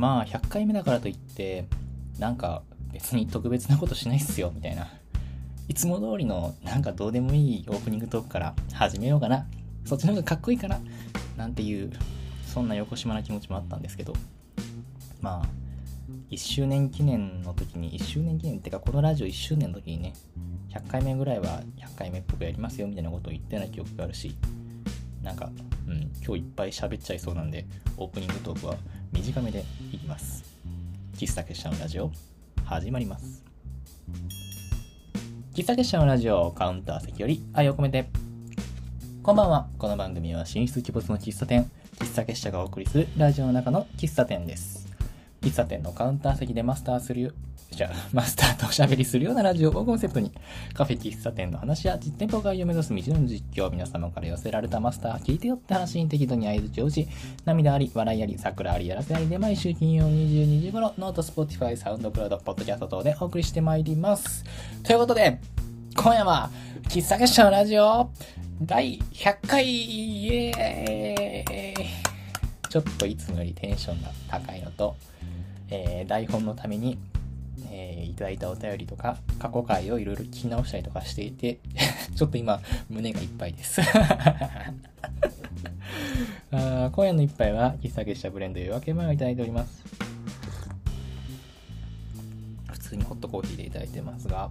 まあ100回目だからといってなんか別に特別なことしないっすよみたいな。いつも通りのなんかどうでもいいオープニングトークから始めようかな。そっちの方がかっこいいかな。なんていうそんな横島な気持ちもあったんですけど。まあ1周年記念の時に1周年記念ってかこのラジオ1周年の時にね100回目ぐらいは100回目っぽくやりますよみたいなことを言ってな記憶があるし。なんか、うん、今日いっぱい喋っちゃいそうなんでオープニングトークは短めでいきます。喫茶結社のラジオ始まります。喫茶結社のラジオカウンター席より愛を込めて。こんばんは。この番組は進出鬼没の喫茶店喫茶結社がお送りするラジオの中の喫茶店です。喫茶店のカウンター席でマスターするじゃあ、マスターとおしゃべりするようなラジオをコンセプトに、カフェ喫茶店の話や実店舗化を目指す道の実況、皆様から寄せられたマスター、聞いてよって話に適度に合図表示、涙あり、笑いあり、サクラあり、やらせありで毎週金曜22時頃、 note、Spotify、SoundCloud、ポッドキャスト等でお送りしてまいります。ということで、今夜は、喫茶結社のラジオ、第100回、イエーイちょっといつもよりテンションが高いのと、えー、台本のためにえー、いただいたお便りとか、過去回をいろいろ聞き直したりとかしていて、ちょっと今、胸がいっぱいです あ。今夜の一杯は、喫茶結社ブレンド夜明け前をいただいております。普通にホットコーヒーでいただいてますが、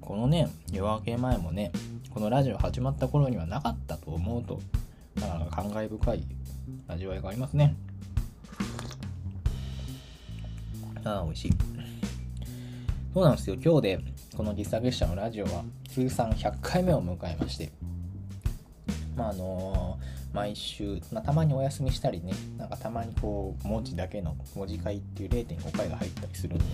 このね、夜明け前もね、このラジオ始まった頃にはなかったと思うと、なかなか感慨深い味わいがありますね。ああ、美味しい。そうなんですよ。今日で、この喫茶結社のラジオは通算100回目を迎えまして、まああのー、毎週、まあ、たまにお休みしたりね、なんかたまにこう、文字だけの文字会っていう0.5回が入ったりするんで、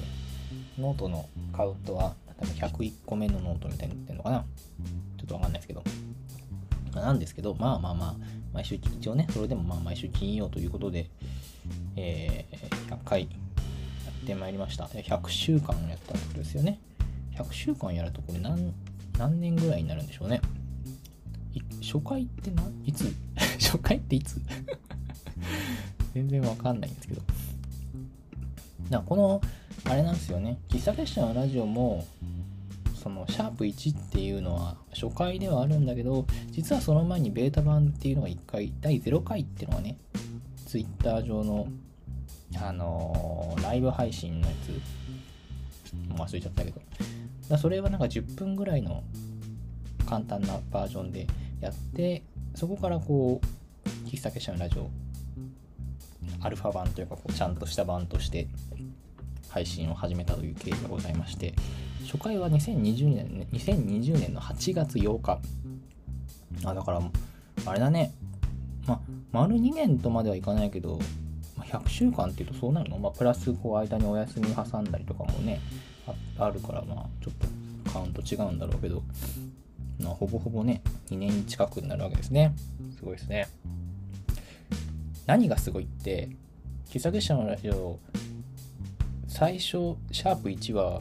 ノートのカウントは多分101個目のノートみたいになってるのかなちょっとわかんないですけど。なんですけど、まあまあまあ、毎週、一応ね、それでもまあ毎週金曜ということで、えー、100回ってまいりました。100週間やったってことですよね。100週間やるとこれ何、何年ぐらいになるんでしょうね。初回ってないつ？初回っていつ？全然わかんないんですけど。だこの、あれなんですよね。喫茶結社のラジオも、そのシャープ1っていうのは初回ではあるんだけど、実はその前にベータ版っていうのが1回、第0回っていうのがね、ツイッター上のあのー、ライブ配信のやつ、もう忘れちゃったけど、だそれはなんか10分ぐらいの簡単なバージョンでやって、そこからこう、喫茶結社のラジオ、アルファ版というかこう、ちゃんとした版として配信を始めたという経緯がございまして、初回は2020年、2020年の8月8日。あ、だから、あれだね。ま、丸2年とまではいかないけど、100週間っていうとそうなるの？まあ、プラスこう間にお休み挟んだりとかもねあるからまあちょっとカウント違うんだろうけど、まあ、ほぼほぼね2年近くになるわけですね。すごいですね。何がすごいって喫茶結社のラジオ最初シャープ1は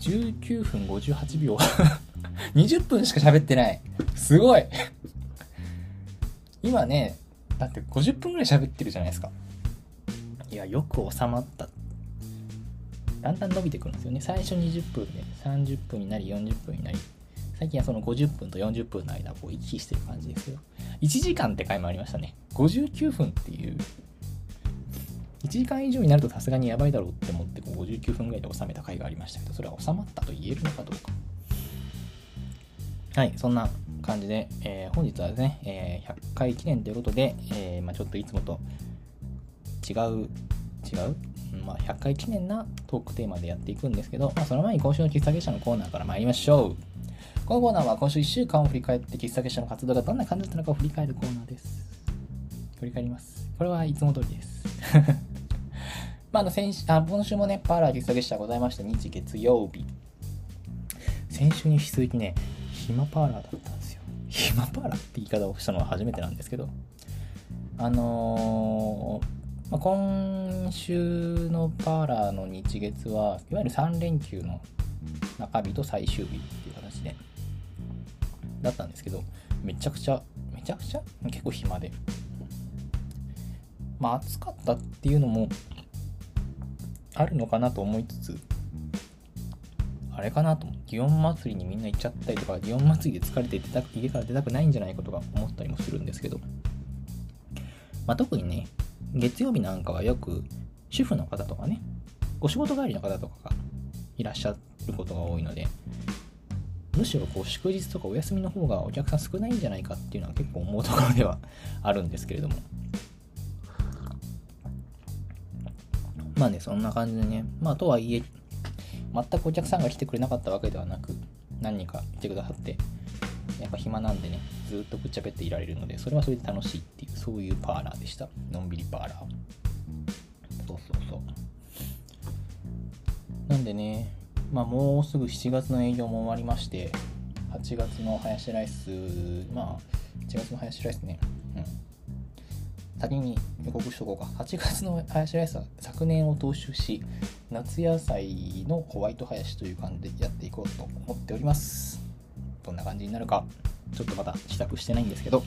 19分58秒。20分しか喋ってない。すごい。今ねだって50分ぐらい喋ってるじゃないですか。いや、よく収まった。だんだん伸びてくるんですよね。最初20分で30分になり40分になり、最近はその50分と40分の間をこう行き来してる感じですよ。1時間って回もありましたね。59分っていう、1時間以上になるとさすがにやばいだろうって思ってこう59分ぐらいで収めた回がありましたけど、それは収まったと言えるのかどうか。はい、そんな感じで、えー、本日はですね、えー、100回記念ということで、えー、まあ、ちょっといつもと違う、違う？まあ、100回記念なトークテーマでやっていくんですけど、まあ、その前に今週の喫茶結社のコーナーから参りましょう。このコーナーは今週1週間を振り返って喫茶結社の活動がどんな感じだったのかを振り返るコーナーです。振り返ります。これはいつも通りです。まあ、の先あ今週もね、パーラー喫茶結社ございました。日月曜日。先週に引き続きね、暇パーラーだったんですよ。暇パーラーって言い方をしたのは初めてなんですけど、あのーまあ、今週のパーラーの日月はいわゆる3連休の中日と最終日っていう形でだったんですけどめちゃくちゃめちゃくちゃ？結構暇で。まあ暑かったっていうのもあるのかなと思いつつあれかなと。祇園祭りにみんな行っちゃったりとか祇園祭りで疲れて出た家から出たくないんじゃないかとか思ったりもするんですけど、まあ、特にね月曜日なんかはよく主婦の方とかねお仕事帰りの方とかがいらっしゃることが多いのでむしろこう祝日とかお休みの方がお客さん少ないんじゃないかっていうのは結構思うところでは あるんですけれども。まあねそんな感じでねまあとはいえ全くお客さんが来てくれなかったわけではなく何人か来てくださってやっぱ暇なんでねずっとぶっちゃべっていられるのでそれはそれで楽しいっていうそういうパーラーでした。のんびりパーラー。そうそうそう。なんでねまあもうすぐ7月の営業も終わりまして8月のハヤシライスまあ8月のハヤシライスね。うん。先に予告しとこうか。8月のハヤシライスは昨年を踏襲し、夏野菜のホワイトハヤシという感じでやっていこうと思っております。どんな感じになるか、ちょっとまだ試作してないんですけど。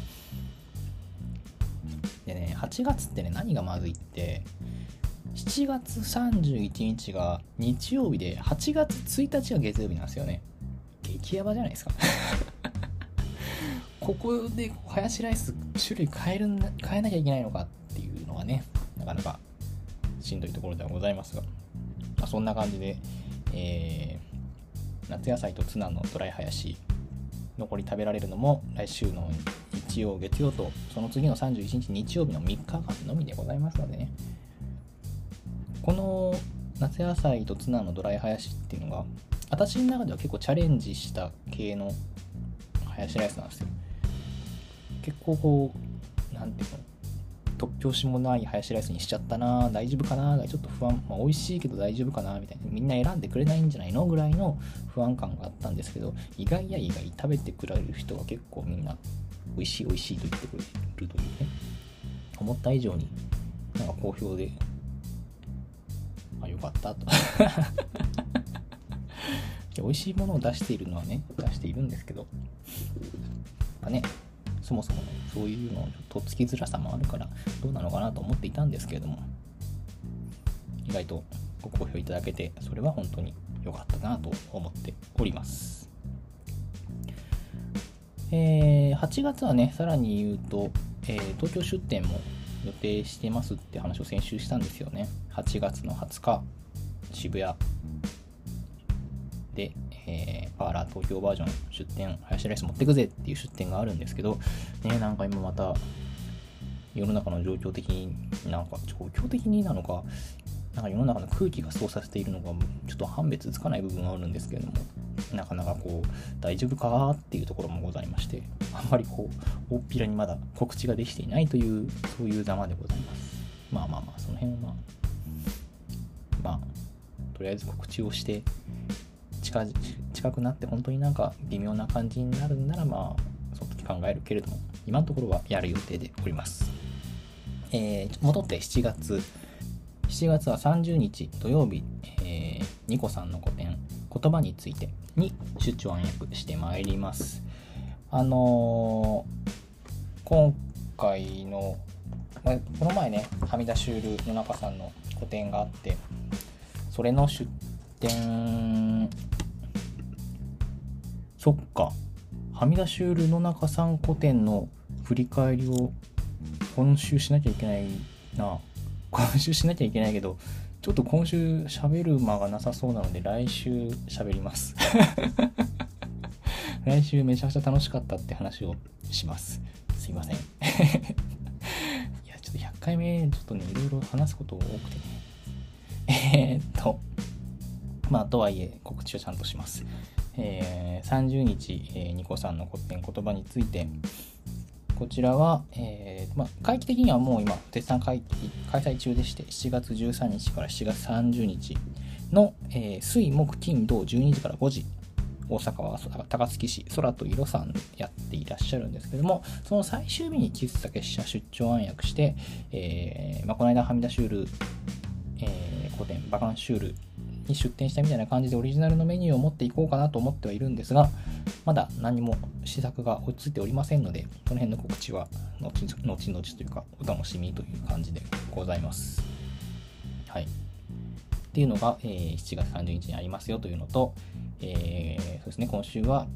でね、8月ってね、何がまずいって、7月31日が日曜日で、8月1日が月曜日なんですよね。激ヤバじゃないですか。ここでハヤシライス種類変える変えなきゃいけないのかっていうのはね、なかなかしんどいところではございますが、まあ、そんな感じで、えー、夏野菜とツナのドライハヤシ、残り食べられるのも来週の日曜、月曜と、その次の31日日曜日の3日間のみでございますのでね、この夏野菜とツナのドライハヤシっていうのが、私の中では結構チャレンジした系のハヤシライスなんですよ。結構こう、何ていうの、突拍子もないハヤシライスにしちゃったな、大丈夫かな、がちょっと不安、まあ、美味しいけど大丈夫かな、みたいな、みんな選んでくれないんじゃないの？ぐらいの不安感があったんですけど、意外や意外食べてくれる人が結構みんな、美味しい美味しいと言ってくれるというね、思った以上になんか好評で、あ、よかったと。美味しいものを出しているのはね、出しているんですけど、やっぱね、そもそも、ね、そういうのとっつきづらさもあるからどうなのかなと思っていたんですけれども意外とご好評いただけてそれは本当に良かったなと思っております。えー、8月はねさらに言うと、えー、東京出店も予定してますって話を先週したんですよね。8月の20日渋谷で、えー、パーラー東京バージョン出店、ハヤシライス持ってくぜっていう出店があるんですけど、ね、なんか今また世の中の状況的に、なんか状況的になのか、なんか世の中の空気がそうさせているのが、ちょっと判別つかない部分があるんですけれども、なかなかこう、大丈夫かっていうところもございまして、あんまりこう、大っぴらにまだ告知ができていないという、そういうざまでございます。まあまあまあ、その辺はまあ、まあ、とりあえず告知をして、近近くなって本当になんか微妙な感じになるんならまあその時考えるけれども今のところはやる予定でおります、えー、戻って7月。7月は30日土曜日、えー、ニコさんの個展言葉についてに出張暗躍してまいります。あのー、今回の、この前ねはみ出しュール野中さんの個展があってそれの出展そっか。はみ出しュール野中さん古典の振り返りを今週しなきゃいけないな。今週しなきゃいけないけどちょっと今週喋る間がなさそうなので来週喋ります。来週めちゃくちゃ楽しかったって話をします。すいません。いやちょっと100回目ちょっとねいろいろ話すこと多くてね。えー、っとまあ、とはいえ、告知をちゃんとします。えー、30日、えー、ニコさんの古典言葉について、こちらは、えーまあ、会期的にはもう今、絶賛会期開催中でして、7月13日から7月30日の、えー、水、木、金、土、12時から5時、大阪は高槻市空と色さんやっていらっしゃるんですけども、その最終日に喫茶結社出張暗躍して、えーまあ、この間はみ出しュール、えー、古典バカンシュールに出店したみたいな感じでオリジナルのメニューを持っていこうかなと思ってはいるんですが、まだ何も試作が落ち着いておりませんので、その辺の告知は後々というかお楽しみという感じでございます。はい。っていうのが、えー、7月30日にありますよというのと、えー、そうですね、今週は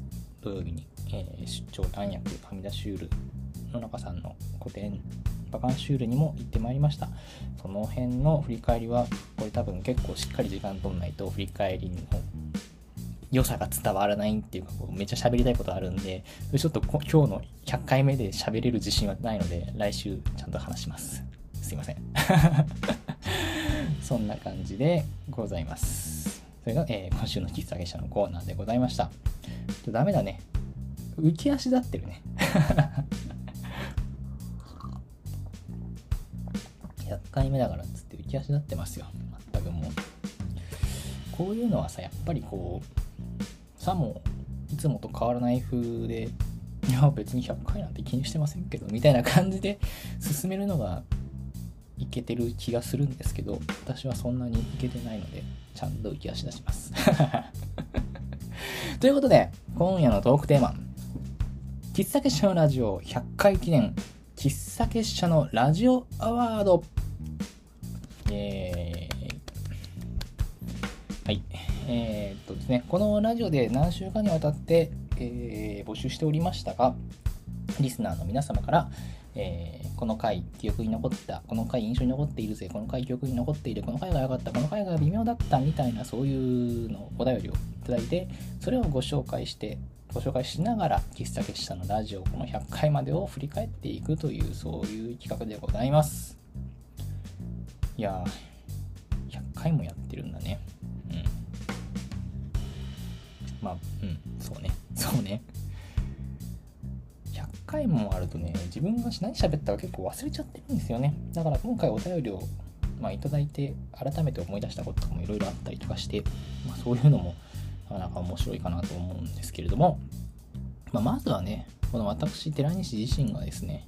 土曜日に、えー、出張暗躍阿弥陀シュール野中さんの個展バカンシュールにも行ってまいりました。その辺の振り返りはこれ多分結構しっかり時間取んないと振り返りの良さが伝わらないっていうかこうめっちゃ喋りたいことあるんでちょっと今日の100回目で喋れる自信はないので来週ちゃんと話します。すいません。そんな感じでございます。それが、えー、今週の喫茶月謝のコーナーでございました。ダメだね。浮き足立ってるね。100回目だからっつって浮き足立ってますよ。全くもう。こういうのはさやっぱりこうさもいつもと変わらない風でいや別に100回なんて気にしてませんけどみたいな感じで進めるのがいけてる気がするんですけど私はそんなにいけてないのでちゃんと浮き足出します。ということで今夜のトークテーマ喫茶結社のラジオ100回記念喫茶結社のラジオアワード。はいえー、っとですね、このラジオで何週間にわたって、えー、募集しておりましたが、リスナーの皆様から、えー、この回記憶に残った、この回印象に残っているぜ、この回記憶に残っている、この回が良かった、この回が微妙だったみたいなそういうのお便りをいただいて、それをご紹介して、ご紹介しながら、喫茶結社のラジオ、この100回までを振り返っていくという、そういう企画でございます。いやー、100回もやってるんだね。うんまあ、うん、そうね。そうね。100回もあるとね、自分が何喋ったか結構忘れちゃってるんですよね。だから今回お便りを、まあ、いただいて、改めて思い出したこととかもいろいろあったりとかして、まあ、そういうのも、なかなか面白いかなと思うんですけれども、まあ、まずはね、この私、寺西自身がですね、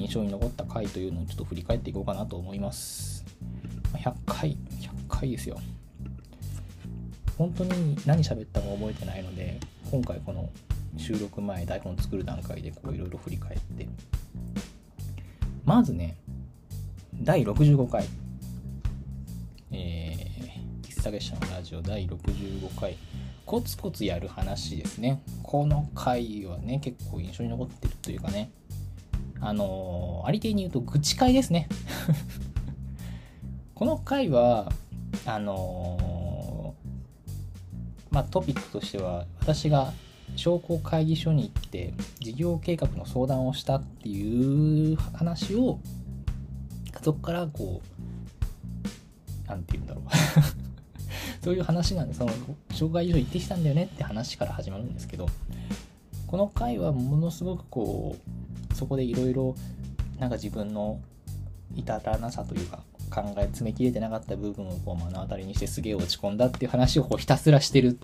印象に残った回というのをちょっと振り返っていこうかなと思います。100回、100回ですよ。本当に何喋ったか覚えてないので今回この収録前台本作る段階でこういろいろ振り返って。まずね第65回。えー、喫茶月謝のラジオ第65回。コツコツやる話ですね。この回はね結構印象に残ってるというかね。あのー、ありていに言うと愚痴会ですね。この回はあのーまあ、トピックとしては私が商工会議所に行って事業計画の相談をしたっていう話をそこからこう何て言うんだろう。そういう話なんでその商工会議所行ってきたんだよねって話から始まるんですけどこの回はものすごくこうそこでいろいろなんか自分の至らなさというか考え詰めきれてなかった部分をこう目の当たりにしてすげえ落ち込んだっていう話をこうひたすらしてる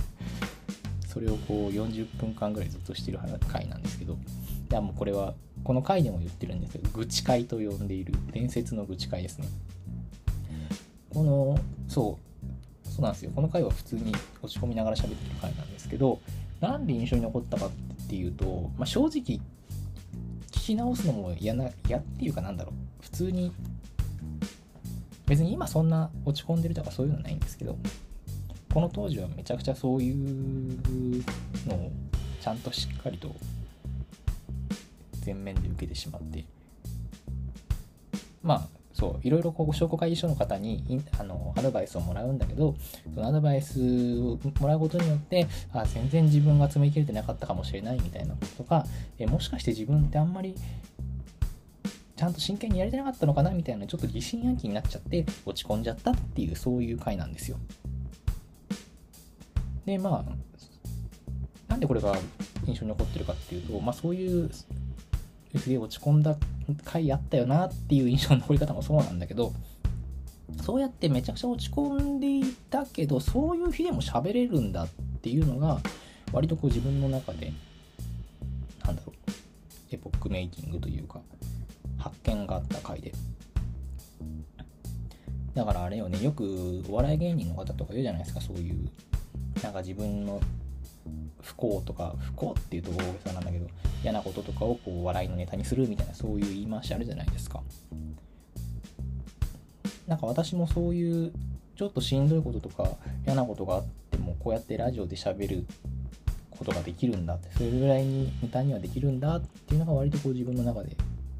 それをこう40分間ぐらいずっとしてる回なんですけど。いやもうこれはこの回でも言ってるんですけど愚痴会と呼んでいる伝説の愚痴会ですね。このそうそうなんですよ。この回は普通に落ち込みながら喋ってる回なんですけどなんで印象に残ったかっていうと、まあ、正直聞き直すのも嫌な嫌っていうかなんだろう。普通に別に今そんな落ち込んでるとかそういうのないんですけどこの当時はめちゃくちゃそういうのをちゃんとしっかりと全面で受けてしまってまあそういろいろこう商工会議所の方にあのアドバイスをもらうんだけどそのアドバイスをもらうことによってあ全然自分が詰め切れてなかったかもしれないみたいなこととかえもしかして自分ってあんまりちゃんと真剣にやれてなかったのかな？みたいなちょっと疑心暗鬼になっちゃって落ち込んじゃったっていうそういう回なんですよ。でまあなんでこれが印象に残ってるかっていうと、まあ、そういうすげえ落ち込んだ回あったよなっていう印象の残り方もそうなんだけどそうやってめちゃくちゃ落ち込んでいたけどそういう日でも喋れるんだっていうのが割とこう自分の中でなんだろうエポックメイキングというか発見があった回で。だからあれよねよくお笑い芸人の方とか言うじゃないですかそういうなんか自分の不幸とか不幸っていうと大げさなんだけど嫌なこととかをこう笑いのネタにするみたいなそういう言い回しあるじゃないですか。なんか私もそういうちょっとしんどいこととか嫌なことがあってもこうやってラジオで喋ることができるんだってそれぐらいにネタにはできるんだっていうのが割とこう自分の中で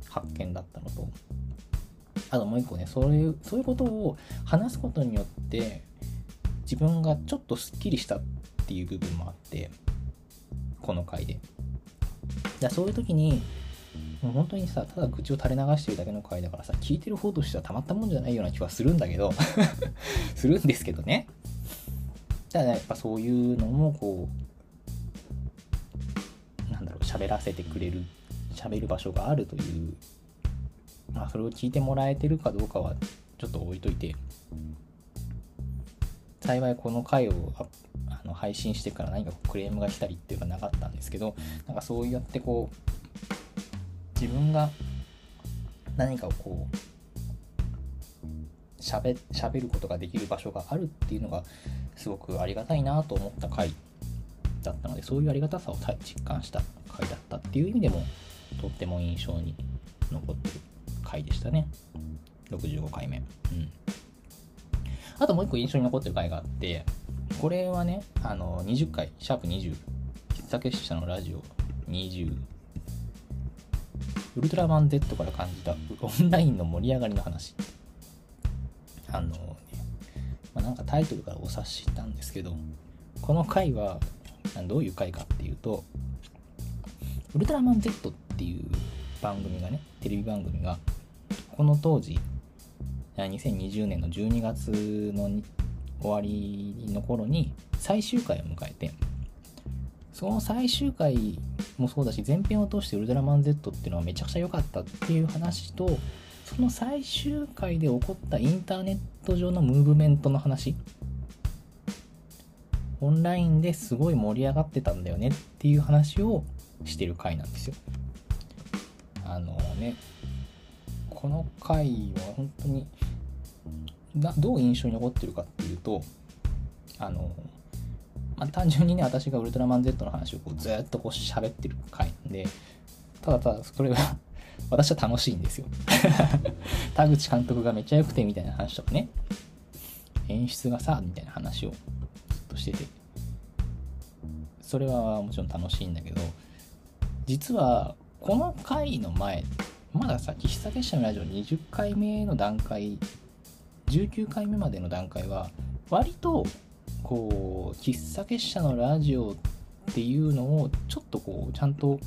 発見だったのと。あともう一個ねそういうそういうことを話すことによって自分がちょっとすっきりしたっていう部分もあってこの回で。だそういう時にもう本当にさただ愚痴を垂れ流してるだけの回だからさ聞いてる方としてはたまったもんじゃないような気はするんだけど するんですけどね。ただやっぱそういうのもこうなんだろう喋らせてくれる喋る場所があるというまあそれを聞いてもらえてるかどうかはちょっと置いといて幸いこの回をあの配信してから何かクレームが来たりっていうのはなかったんですけどなんかそうやってこう自分が何かをこうしゃべしゃべることができる場所があるっていうのがすごくありがたいなと思った回だったのでそういうありがたさを実感した回だったっていう意味でもとっても印象に残ってる回でしたね。65回目うん。あともう一個印象に残ってる回があってこれはねあの20回シャープ20喫茶結社のラジオ20ウルトラマン Z から感じたオンラインの盛り上がりの話。あのね、まあ、なんかタイトルからお察ししたんですけどこの回はどういう回かっていうとウルトラマン Z っていう番組がねテレビ番組がこの当時2020年の12月の終わりの頃に最終回を迎えてその最終回もそうだし前編を通してウルトラマン Z っていうのはめちゃくちゃ良かったっていう話とその最終回で起こったインターネット上のムーブメントの話。オンラインですごい盛り上がってたんだよねっていう話をしてる回なんですよ。あのねこの回は本当になどう印象に残ってるかっていうとあの、まあ、単純にね私がウルトラマン Z の話をこうずっとこう喋ってる回なんでただただそれは 私は楽しいんですよ。田口監督がめっちゃ良くてみたいな話とかね。演出がさみたいな話をずっとしてて。それはもちろん楽しいんだけど実はこの回の前まださ喫茶結社のラジオ20回目の段階19回目までの段階は割とこう喫茶結社のラジオっていうのをちょっとこうちゃんと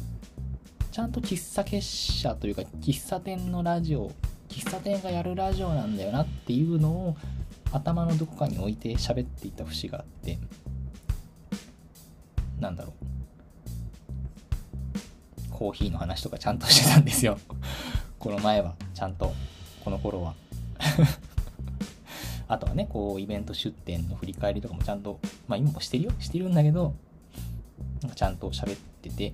ちゃんと喫茶結社というか喫茶店のラジオ喫茶店がやるラジオなんだよなっていうのを頭のどこかに置いて喋っていた節があってなんだろう。コーヒーの話とかちゃんとしてたんですよ。この前はちゃんと。この頃は。あとはねこうイベント出店の振り返りとかもちゃんとまあ今もしてるよ。してるんだけどなんかちゃんと喋ってて。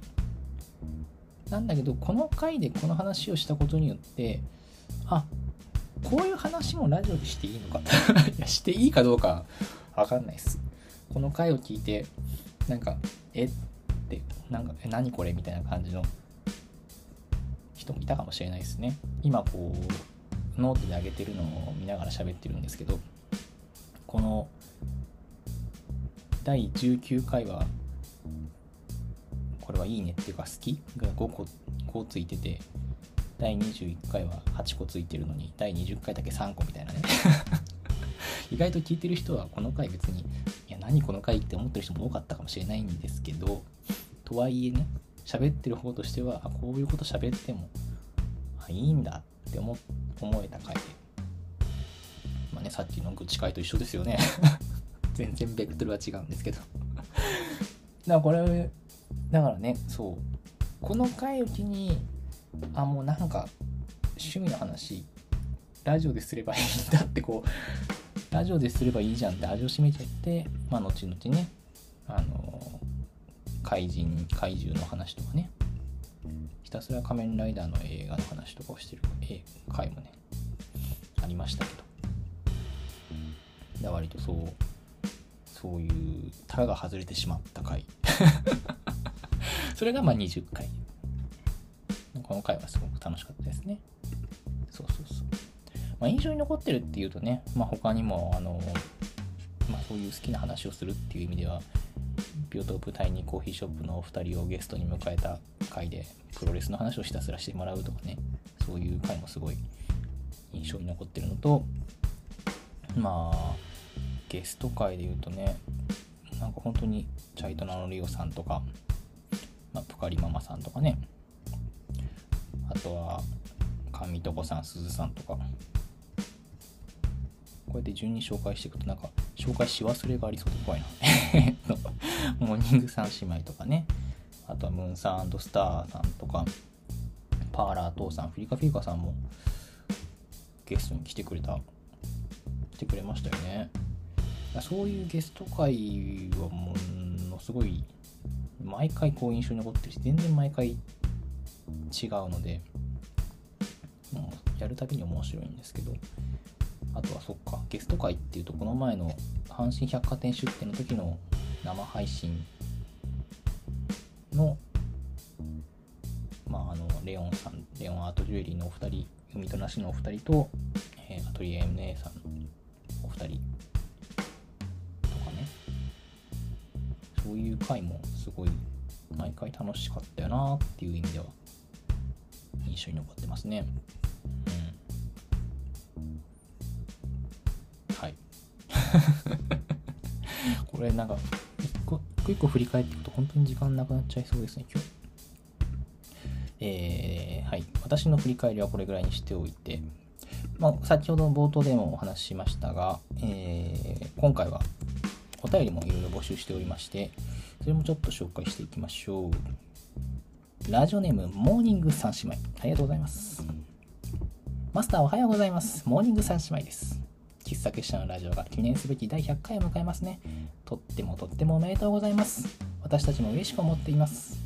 なんだけどこの回でこの話をしたことによってあこういう話もラジオでしていいのか。いやしていいかどうかわかんないっす。この回を聞いてなんかえ？ってなんかえ何これ？みたいな感じの人もいたかもしれないですね。今こうノートで上げてるのを見ながら喋ってるんですけどこの第19回はこれはいいねっていうか好きが5個 ,5 ついてて第21回は8個ついてるのに第20回だけ3個みたいなね。意外と聞いてる人はこの回別にいや何この回って思ってる人も多かったかもしれないんですけどとはいえね喋ってる方としてはあこういうこと喋ってもあいいんだって思思えた回。でまあねさっきの愚痴会と一緒ですよね。全然ベクトルは違うんですけど。だからこれだからねそう。この回を機にあもうなんか趣味の話ラジオですればいいんだってこうラジオですればいいじゃんって味を占めちゃってまあ後々ねあの怪人怪獣の話とかね。ひたすら仮面ライダーの映画の話とかをしてる回もねありましたけど。で割とそうそういうタが外れてしまった回。それがまあ20回。この回はすごく楽しかったですね。そうそうそう。まあ、印象に残ってるっていうとね、まあ、他にもあの、まあ、そういう好きな話をするっていう意味ではビオトープ第2コーヒーショップのお二人をゲストに迎えた回でプロレスの話をひたすらしてもらうとかねそういう回もすごい印象に残ってるのとまあゲスト会で言うとねなんか本当にチャイトナのリオさんとか、まあ、プカリママさんとかねあとは神とこさんすずさんとかこうやって順に紹介していくとなんか紹介し忘れがありそうで怖いな。モーニング三姉妹とかね。あとはムーンサンスターさんとかパーラー父さんフリカフィーカさんもゲストに来てくれた来てくれましたよね。そういうゲスト会はものすごい毎回こう印象に残ってるし全然毎回違うのでもうやるたびに面白いんですけどあとはそっかゲスト会っていうとこの前の阪神百貨店出店の時の生配信のまああのレオンさんレオンアートジュエリーのお二人海となしのお二人と、えー、アトリエ MA さんお二人とかねそういう回もすごい毎回楽しかったよなっていう意味では印象に残ってますね。うん これなんか一個一個一個振り返っていくと本当に時間なくなっちゃいそうですね今日。えー、はい。私の振り返りはこれぐらいにしておいて。まあ、先ほど冒頭でもお話ししましたが、えー、今回はお便りもいろいろ募集しておりましてそれもちょっと紹介していきましょう。ラジオネームモーニング三姉妹。ありがとうございます。マスターおはようございます。モーニング三姉妹です。喫茶結社のラジオが記念すべき第100回を迎えますね。とってもとってもおめでとうございます。私たちも嬉しく思っています。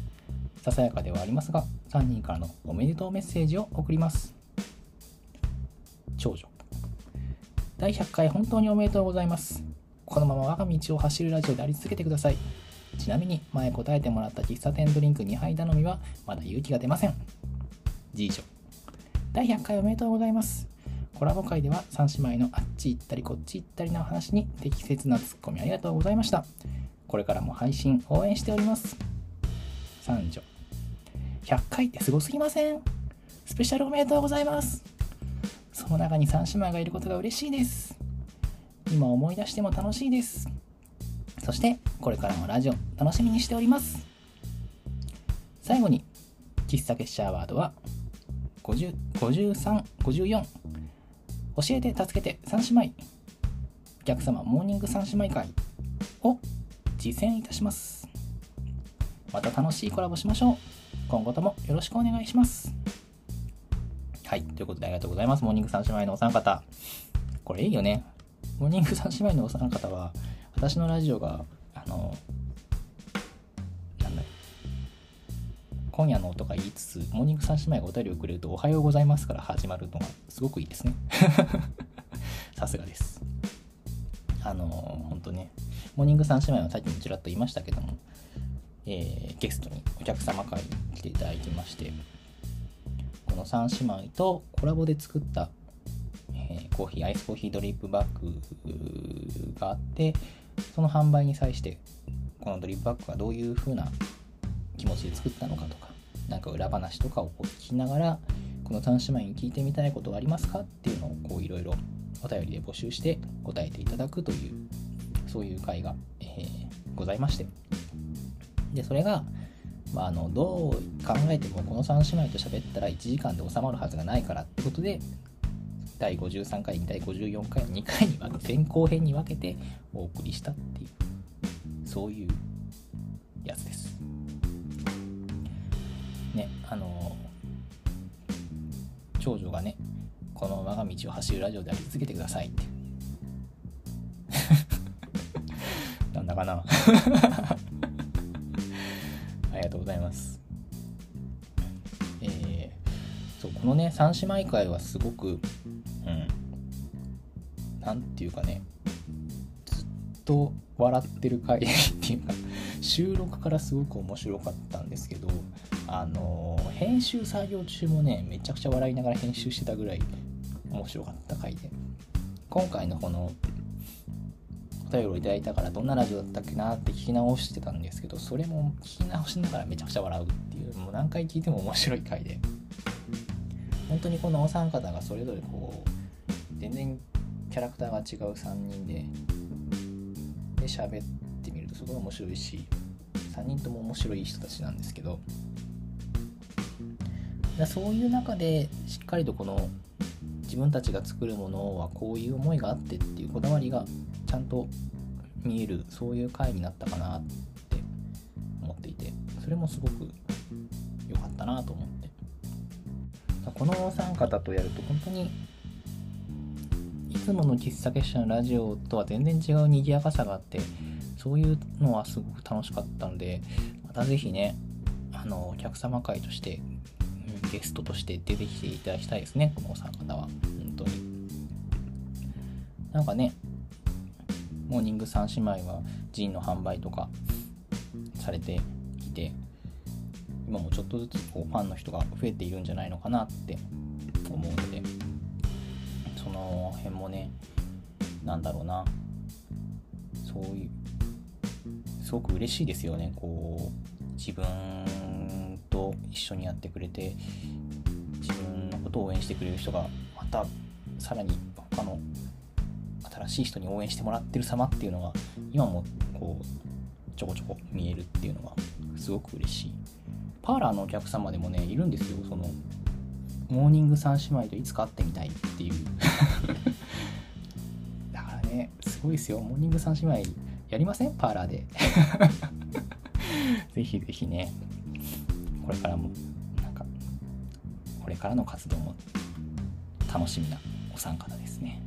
ささやかではありますが、3人からのおめでとうメッセージを送ります。長女。第100回本当におめでとうございます。このまま我が道を走るラジオであり続けてください。ちなみに前答えてもらった喫茶店ドリンク2杯頼みはまだ勇気が出ません。次女。第100回おめでとうございます。コラボ会では3姉妹のあっち行ったりこっち行ったりな話に適切なツッコミありがとうございました。これからも配信応援しております。三女。100回ってすごすぎません？スペシャルおめでとうございます。その中に3姉妹がいることが嬉しいです。今思い出しても楽しいです。そして、これからもラジオ楽しみにしております。最後に、喫茶結社アワードは50 53、54、教えて助けて3姉妹。お客様モーニング3姉妹会を実践いたします。また楽しいコラボしましょう。今後ともよろしくお願いします。はいということでありがとうございます。モーニング3姉妹のお三方。これいいよね。モーニング3姉妹のお三方は私のラジオがあの今夜のとか言いつつ、モーニング三姉妹がお便りをくれると、おはようございますから始まるのがすごくいいですね。さすがです。あのー、ほんとね、モーニング三姉妹はさっきもちらっと言いましたけども、えー、ゲストにお客様会に来ていただいてまして、この三姉妹とコラボで作った、えー、コーヒー、アイスコーヒードリップバッグがあって、その販売に際して、このドリップバッグがどういう風な気持ちで作ったのかとか何か裏話とかをこう聞きながらこの3姉妹に聞いてみたいことはありますかっていうのをこういろいろお便りで募集して答えていただくというそういう会が、えー、ございましてでそれが、まあ、あのどう考えてもこの3姉妹と喋ったら1時間で収まるはずがないからってことで第53回第54回2回に分け前後編に分けてお送りしたっていうそういうやつです。ねあの長女がねこの我が道を走るラジオであり続けてくださいって。なんだかな。ありがとうございます。えー、そうこのね三姉妹会はすごくうんなんていうかねずっと笑ってる回っていうか収録からすごく面白かったんですけどあの編集作業中もねめちゃくちゃ笑いながら編集してたぐらい面白かった回で。今回のこのお便りをいただいたからどんなラジオだったっけなって聞き直してたんですけどそれも聞き直しながらめちゃくちゃ笑うっていうもう何回聞いても面白い回で。本当にこのお三方がそれぞれこう全然キャラクターが違う3人でで喋ってみるとすごい面白いし3人とも面白い人たちなんですけどそういう中でしっかりとこの自分たちが作るものはこういう思いがあってっていうこだわりがちゃんと見えるそういう回になったかなって思っていてそれもすごく良かったなと思って。このお三方とやると本当にいつもの喫茶結社のラジオとは全然違う賑やかさがあってそういうのはすごく楽しかったのでまた是非ねあのお客様会としてゲストとして出てきていただきたいですねこのお三方は。本当に。なんかねモーニング三姉妹はジンの販売とかされていて今もちょっとずつこうファンの人が増えているんじゃないのかなって思うのでその辺もねなんだろうな。そういうすごく嬉しいですよねこう自分と一緒にやってくれて自分のことを応援してくれる人がまたさらに他の新しい人に応援してもらってる様っていうのが今もこうちょこちょこ見えるっていうのがすごく嬉しい。パーラーのお客様でもねいるんですよ。そのモーニング三姉妹といつか会ってみたいっていう。だからねすごいですよ。モーニング三姉妹やりません？パーラーで。ぜひぜひね。これからもなんかこれからの活動も楽しみなお三方ですね。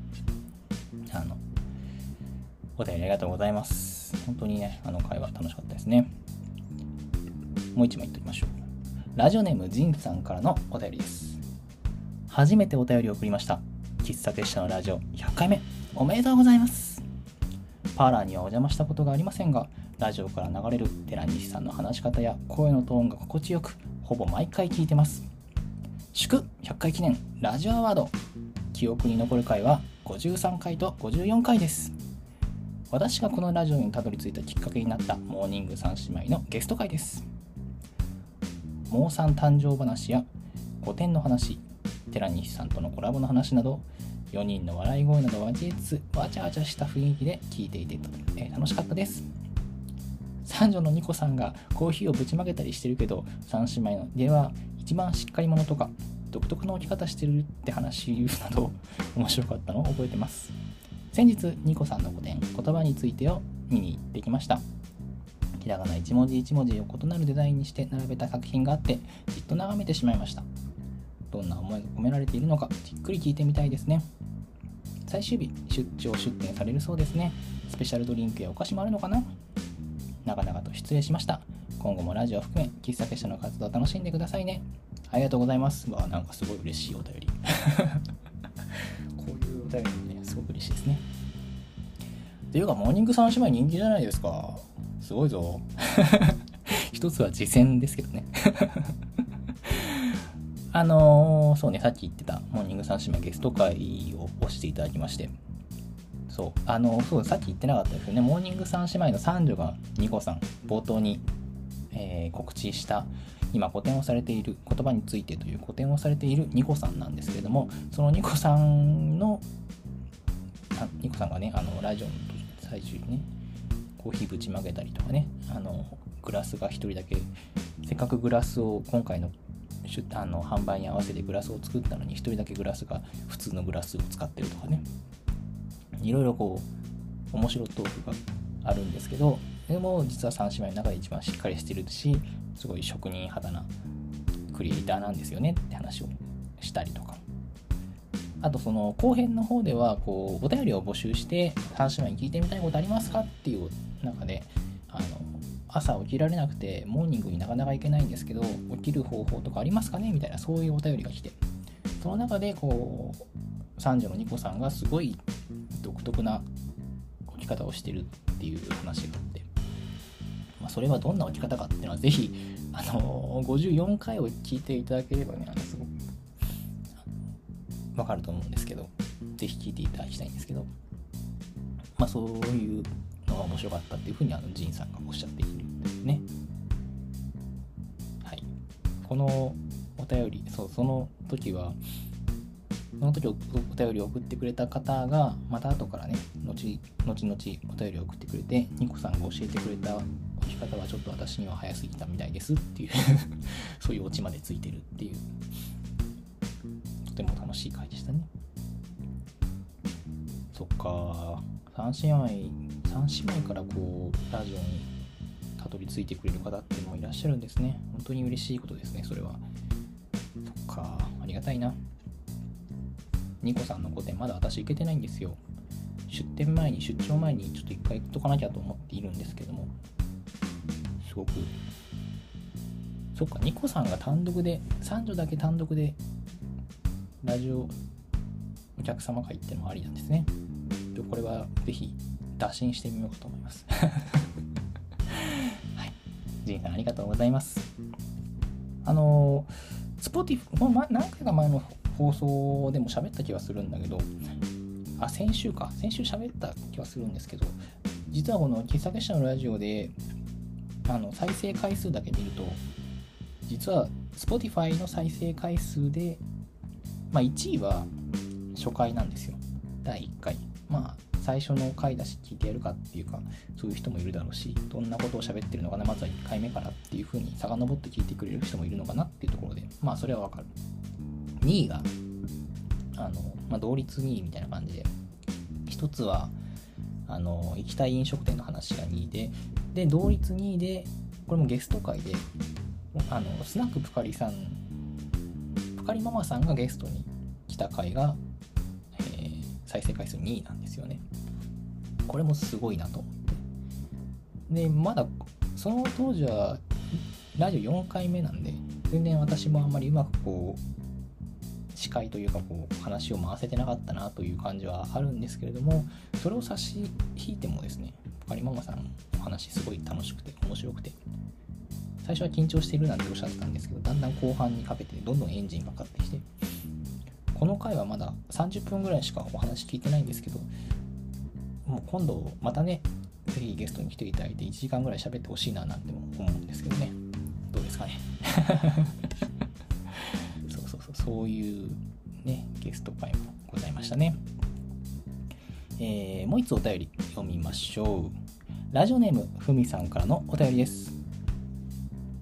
あのお便りありがとうございます。本当にねあの会話楽しかったですね。もう一枚いっておきましょう。ラジオネームジンさんからのお便りです。初めてお便りを送りました。喫茶結社のラジオ100回目。おめでとうございます。パーラーにはお邪魔したことがありませんがラジオから流れる寺西さんの話し方や声のトーンが心地よくほぼ毎回聞いてます。祝100回記念ラジオアワード。記憶に残る回は53回と54回です。私がこのラジオにたどり着いたきっかけになったモーニング三姉妹のゲスト回です。モーさん誕生話や古典の話寺西さんとのコラボの話など4人の笑い声などを交えつつわちゃわちゃした雰囲気で聞いていて、えー、楽しかったです。三女のニコさんがコーヒーをぶちまけたりしてるけど三姉妹のでは一番しっかり者とか独特の置き方してるって話など面白かったのを覚えてます。先日ニコさんの古典言葉についてを見に行ってきました。ひらがな一文字一文字を異なるデザインにして並べた作品があってじっと眺めてしまいました。どんな思いが込められているのかじっくり聞いてみたいですね。最終日出張出店されるそうですね。スペシャルドリンクやお菓子もあるのかな？長々と失礼しました。今後もラジオを含め喫茶結社の活動を楽しんでくださいね。ありがとうございます。わなんかすごい嬉しいお便り。こういうお便りねすごく嬉しいですね。っていうかモーニング三姉妹人気じゃないですか。すごいぞ。一つは次戦ですけどね。あのー、そうねさっき言ってたモーニング三姉妹ゲスト会を押していただきまして。そう、あの、そう、さっき言ってなかったですよね。モーニング三姉妹の三女がニコさん、冒頭に、えー、告知した、今古典をされている言葉についてという古典をされているニコさんなんですけれども、そのニコさんの、ニコさんがね、あの、ラジオの最中にね、コーヒーぶちまけたりとかね、あの、グラスが1人だけ、せっかくグラスを今回のあの販売に合わせてグラスを作ったのに1人だけグラスが普通のグラスを使ってるとかね。いろいろこう面白トークがあるんですけどでも実は3姉妹の中で一番しっかりしてるしすごい職人肌なクリエイターなんですよねって話をしたりとか。あとその後編の方ではこうお便りを募集して3姉妹に聞いてみたいことありますかっていう中で朝起きられなくてモーニングになかなか行けないんですけど起きる方法とかありますかね？みたいなそういうお便りが来て。その中でこう三女のニコさんがすごい独特な置き方をしてるっていう話があって、まあ、それはどんな置き方かっていうのは是非あの54回を聞いていただければねあのすごくわかると思うんですけど、ぜひ聞いていただきたいんですけど、まあそういうのが面白かったっていうふうにあのジンさんがおっしゃっている。ね。はい。このお便り、そう、その時は、その時お便りを送ってくれた方が、また後からね、後後々お便りを送ってくれて、ニコさんが教えてくれた置き方はちょっと私には早すぎたみたいですっていう そういうオチまでついてるっていう、とても楽しい回でしたね。そっか、三姉妹、三姉妹からこう、ラジオにたどり着いてくれる方っていうのもいらっしゃるんですね。本当に嬉しいことですね、それは。そっか、ありがたいな。ニコさんの個展まだ私行けてないんですよ。出店前に、出張前にちょっと一回行っとかなきゃと思っているんですけども、すごく、そっか、ニコさんが単独で、三女だけ単独で、ラジオお客様会ってのもありなんですね。これはぜひ打診してみようかと思います。ジンさんありがとうございます。あの、スポティフ、何回か前の放送でも喋った気がするんだけど、あ、先週か。先週喋った気がするんですけど、実はこの喫茶結社のラジオで、あの、再生回数だけ見ると、実は Spotify の再生回数で、まあ1位は初回なんですよ。第1回。まあ、最初の回だし聞いてやるかっていうか、そういう人もいるだろうし、どんなことを喋ってるのかな、まずは1回目からっていう風に遡って聞いてくれる人もいるのかなっていうところで、まあそれはわかる。2位が、あの、まあ、同率2位みたいな感じで、1つは、あの、行きたい飲食店の話が2位で、で、同率2位で、これもゲスト会で、あの、スナックプカリさん、プカリママさんがゲストに来た回が、再生回数2位なんですよね。これもすごいなと思って。で、まだ、その当時は、ラジオ4回目なんで、全然私もあんまりうまくこう、司会というかこう話を回せてなかったなという感じはあるんですけれどもそれを差し引いてもですねポカリママさんの話すごい楽しくて面白くて最初は緊張しているなんておっしゃってたんですけどだんだん後半にかけてどんどんエンジンがかかってきてこの回はまだ30分ぐらいしかお話聞いてないんですけどもう今度またねぜひゲストに来ていただいて1時間ぐらい喋ってほしいななんて思うんですけどねどうですかね そうそうそう、そういうね、ゲスト会もございましたね。えー、もう一つお便り読みましょう。ラジオネームふみさんからのお便りです。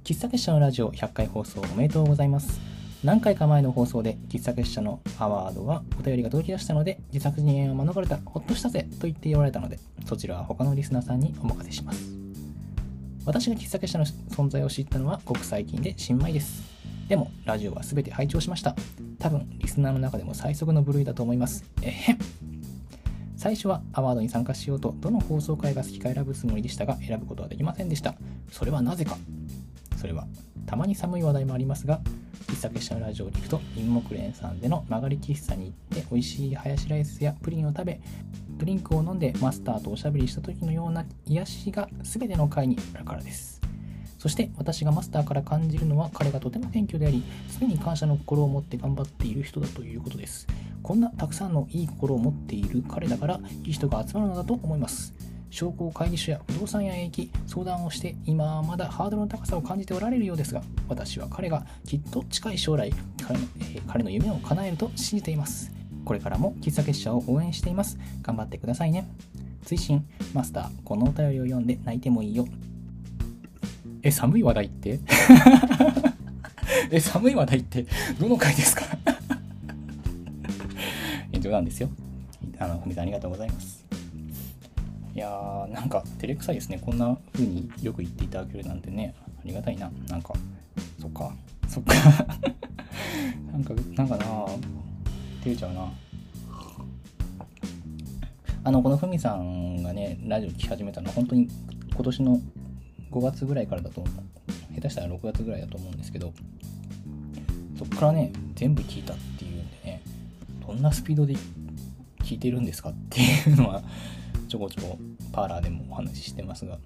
喫茶結社のラジオ100回放送おめでとうございます。何回か前の放送で喫茶結社のアワードはお便りが届き出したので自作自演を免れたほっとしたぜと言って言われたのでそちらは他のリスナーさんにお任せします私が喫茶結社の存在を知ったのはごく最近で新米ですでも、ラジオは全て拝聴しました。多分、リスナーの中でも最速の部類だと思います。えへん最初はアワードに参加しようと、どの放送回が好きか選ぶつもりでしたが、選ぶことはできませんでした。それはなぜかそれは、たまに寒い話題もありますが、喫茶結社のラジオに行くと、銀木蓮さんでの曲がり喫茶に行って、美味しいハヤシライスやプリンを食べ、ドリンクを飲んでマスターとおしゃべりした時のような癒しが全ての回にあるからです。そして私がマスターから感じるのは彼がとても謙虚であり、常に感謝の心を持って頑張っている人だということです。こんなたくさんのいい心を持っている彼だから、いい人が集まるのだと思います。商工会議所や不動産屋へ行き相談をして今はまだハードルの高さを感じておられるようですが私は彼がきっと近い将来彼の,、えー、彼の夢を叶えると信じています。これからも喫茶結社を応援しています。頑張ってくださいね。追伸マスターこのお便りを読んで泣いてもいいよ。え、寒い話題って？え、寒い話題って？どの回ですか？冗談ですよ。あの、ふみさんありがとうございます。いやー、なんか照れくさいですね。こんな風によく言っていただけるなんてね、ありがたいな。なんか、そっか、そっか なんか、なんかな照れちゃうな。あの、このふみさんがね、ラジオ聴き始めたのは本当に今年の5月ぐらいからだと思う。下手したら6月ぐらいだと思うんですけど、そっからね、全部聞いたっていうんでね、どんなスピードで聞いてるんですかっていうのは、ちょこちょこパーラーでもお話ししてますが、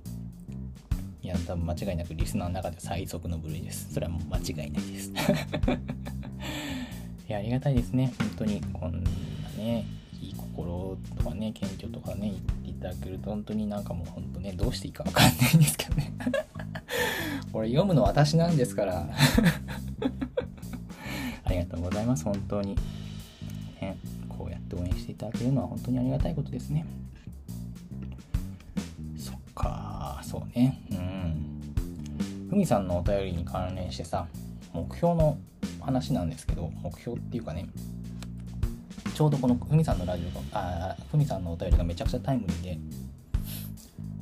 いや、多分間違いなくリスナーの中で最速の部類です。それはもう間違いないです。いやありがたいですね。本当に。こんなねいい心とかね謙虚とかね言っていただけると本当になんかもう本当ねどうしていいか分かんないんですけどね。これ読むの私なんですから。ありがとうございます。本当に。ねこうやって応援していただけるのは本当にありがたいことですね。そうね。うん。ふみさんのお便りに関連してさ目標の話なんですけど目標っていうかねちょうどこのふみさんのラジオがあふみさんのお便りがめちゃくちゃタイムリーで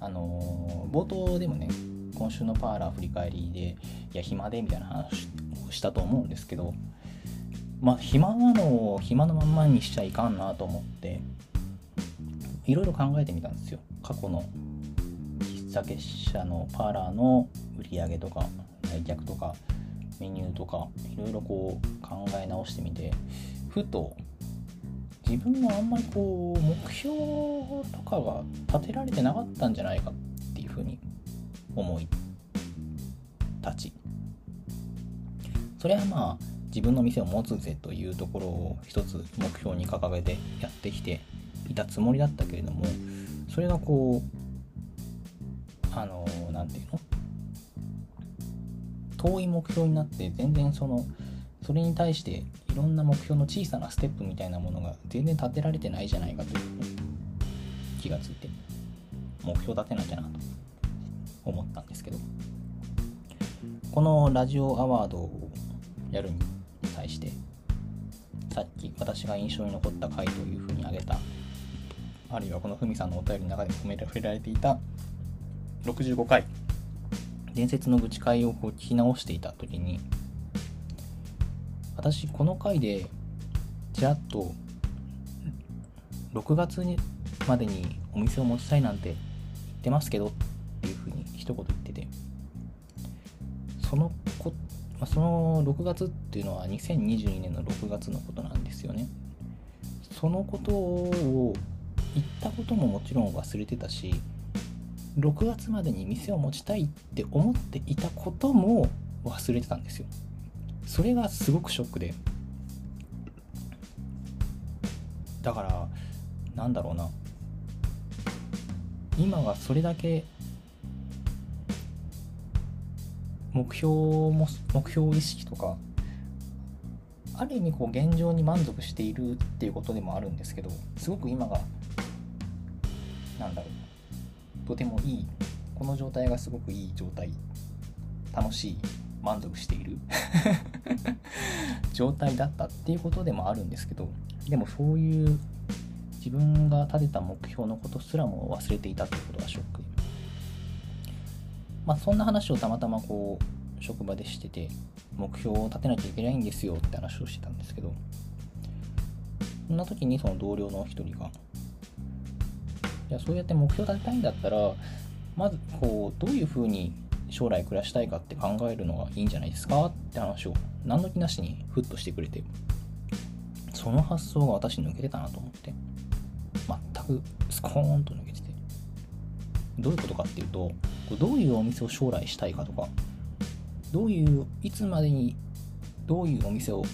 あのー、冒頭でもね今週のパーラー振り返りでいや暇でみたいな話をしたと思うんですけどまあ暇なのを暇のまんまにしちゃいかんなと思っていろいろ考えてみたんですよ。過去の喫茶結社のパーラーの売り上げとか来客とかメニューとかいろいろこう考え直してみてふと自分もあんまりこう目標とかが立てられてなかったんじゃないかっていうふうに思い立ち。それはまあ自分の店を持つぜというところを一つ目標に掲げてやってきていたつもりだったけれどもそれがこうあの何て言うの？遠い目標になって全然そのそれに対していろんな目標の小さなステップみたいなものが全然立てられてないじゃないかという気がついて目標立てなきゃなと思ったんですけどこのラジオアワードをやるに対してさっき私が印象に残った回というふうに挙げたあるいはこのふみさんのお便りの中でも触れられていた65回。伝説の愚痴会をこう聞き直していた時に私この回でちらっと6月にまでにお店を持ちたいなんて言ってますけどっていうふうに一言言っててそのこその6月っていうのは2022年の6月のことなんですよね。そのことを言ったことももちろん忘れてたし6月までに店を持ちたいって思っていたことも忘れてたんですよ。それがすごくショックで。だからなんだろうな。今はそれだけ目標も目標意識とかある意味こう現状に満足しているっていうことでもあるんですけどすごく今がなんだろう。とてもいい。この状態がすごくいい状態。楽しい。満足している。状態だったっていうことでもあるんですけどでもそういう自分が立てた目標のことすらも忘れていたということがショック。まあそんな話をたまたまこう職場でしてて目標を立てなきゃいけないんですよって話をしてたんですけどそんな時にその同僚の一人がじゃあそうやって目標立てたいんだったらまずこうどういうふうに将来暮らしたいかって考えるのがいいんじゃないですか？って話を何の気なしにフッとしてくれてその発想が私抜けてたなと思って全くスコーンと抜けててどういうことかっていうとどういうお店を将来したいかとかどういういつまでにどういうお店を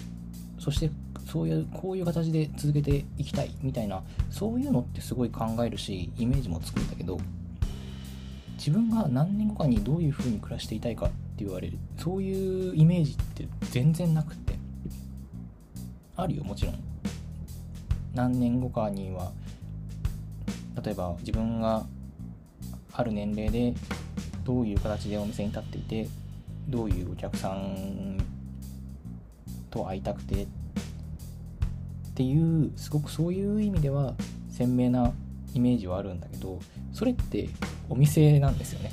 そしてそういうこういう形で続けていきたいみたいなそういうのってすごい考えるしイメージもつくんだけど自分が何年後かにどういう風に暮らしていたいかって言われるそういうイメージって全然なくってあるよもちろん。何年後かには例えば自分がある年齢でどういう形でお店に立っていてどういうお客さんと会いたくてっていうすごくそういう意味では鮮明なイメージはあるんだけどそれってお店なんですよね。